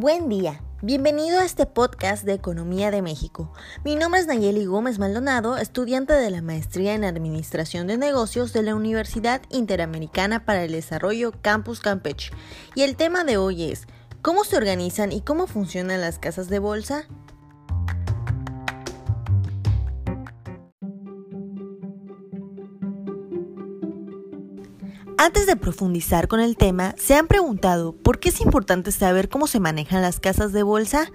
Buen día. Bienvenido a este podcast de Economía de México. Mi nombre es Nayeli Gómez Maldonado, estudiante de la Maestría en Administración de Negocios de la Universidad Interamericana para el Desarrollo Campus Campeche. Y el tema de hoy es, ¿cómo se organizan y cómo funcionan las casas de bolsa? Antes de profundizar con el tema, ¿se han preguntado por qué es importante saber cómo se manejan las casas de bolsa?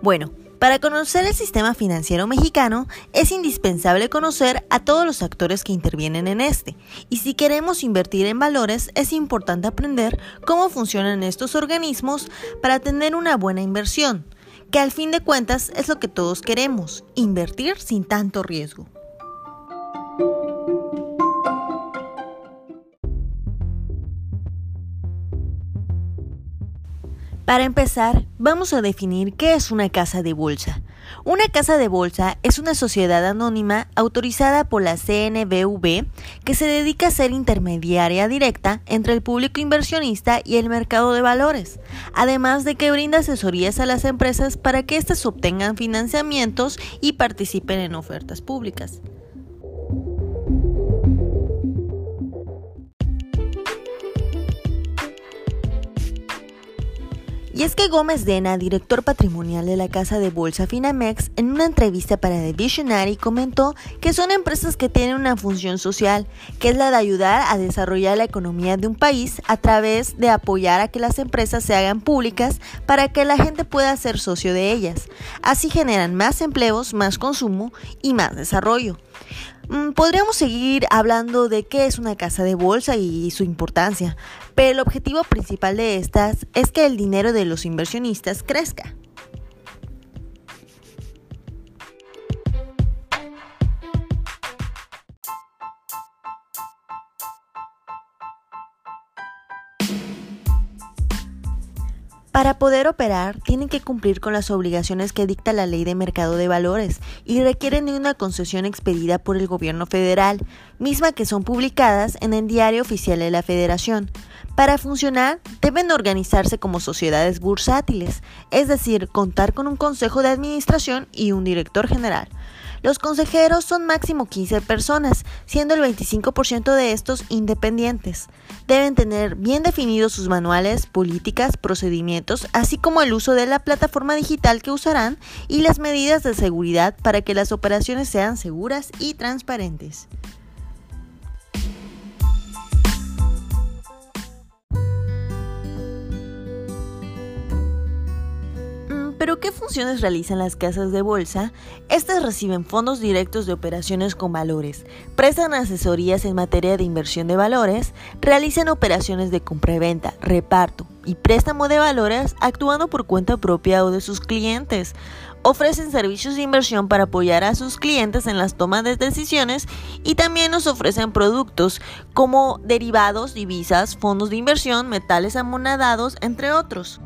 Bueno, para conocer el sistema financiero mexicano es indispensable conocer a todos los actores que intervienen en este. Y si queremos invertir en valores, es importante aprender cómo funcionan estos organismos para tener una buena inversión, que al fin de cuentas es lo que todos queremos, invertir sin tanto riesgo. Para empezar, vamos a definir qué es una casa de bolsa. Una casa de bolsa es una sociedad anónima autorizada por la CNBV que se dedica a ser intermediaria directa entre el público inversionista y el mercado de valores, además de que brinda asesorías a las empresas para que éstas obtengan financiamientos y participen en ofertas públicas. Y es que Gómez Dena, director patrimonial de la casa de bolsa Finamex, en una entrevista para The Visionary comentó que son empresas que tienen una función social, que es la de ayudar a desarrollar la economía de un país a través de apoyar a que las empresas se hagan públicas para que la gente pueda ser socio de ellas. Así generan más empleos, más consumo y más desarrollo. Mm, podríamos seguir hablando de qué es una casa de bolsa y su importancia, pero el objetivo principal de estas es que el dinero de los inversionistas crezca. Para poder operar, tienen que cumplir con las obligaciones que dicta la Ley de Mercado de Valores y requieren de una concesión expedida por el gobierno federal, misma que son publicadas en el Diario Oficial de la Federación. Para funcionar, deben organizarse como sociedades bursátiles, es decir, contar con un consejo de administración y un director general. Los consejeros son máximo 15 personas, siendo el 25% de estos independientes. Deben tener bien definidos sus manuales, políticas, procedimientos, así como el uso de la plataforma digital que usarán y las medidas de seguridad para que las operaciones sean seguras y transparentes. ¿Pero qué funciones realizan las casas de bolsa? Estas reciben fondos directos de operaciones con valores, prestan asesorías en materia de inversión de valores, realizan operaciones de compra y venta, reparto y préstamo de valores actuando por cuenta propia o de sus clientes. Ofrecen servicios de inversión para apoyar a sus clientes en las tomas de decisiones y también nos ofrecen productos como derivados, divisas, fondos de inversión, metales amonadados, entre otros.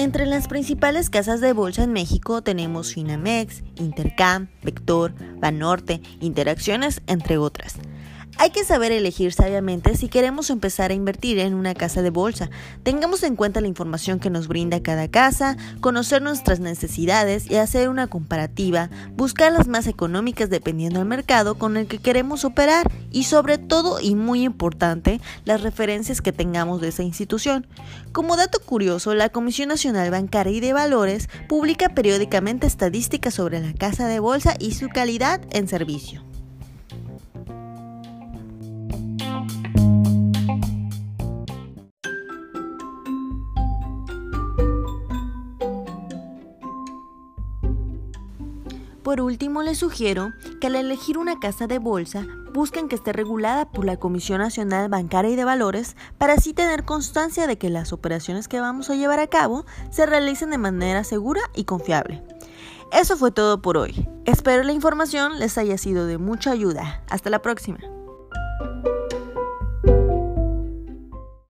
Entre las principales casas de bolsa en México tenemos Finamex, Intercam, Vector, Banorte, Interacciones, entre otras. Hay que saber elegir sabiamente si queremos empezar a invertir en una casa de bolsa. Tengamos en cuenta la información que nos brinda cada casa, conocer nuestras necesidades y hacer una comparativa, buscar las más económicas dependiendo del mercado con el que queremos operar y sobre todo y muy importante, las referencias que tengamos de esa institución. Como dato curioso, la Comisión Nacional Bancaria y de Valores publica periódicamente estadísticas sobre la casa de bolsa y su calidad en servicio. Por último, les sugiero que al elegir una casa de bolsa busquen que esté regulada por la Comisión Nacional Bancaria y de Valores para así tener constancia de que las operaciones que vamos a llevar a cabo se realicen de manera segura y confiable. Eso fue todo por hoy. Espero la información les haya sido de mucha ayuda. Hasta la próxima.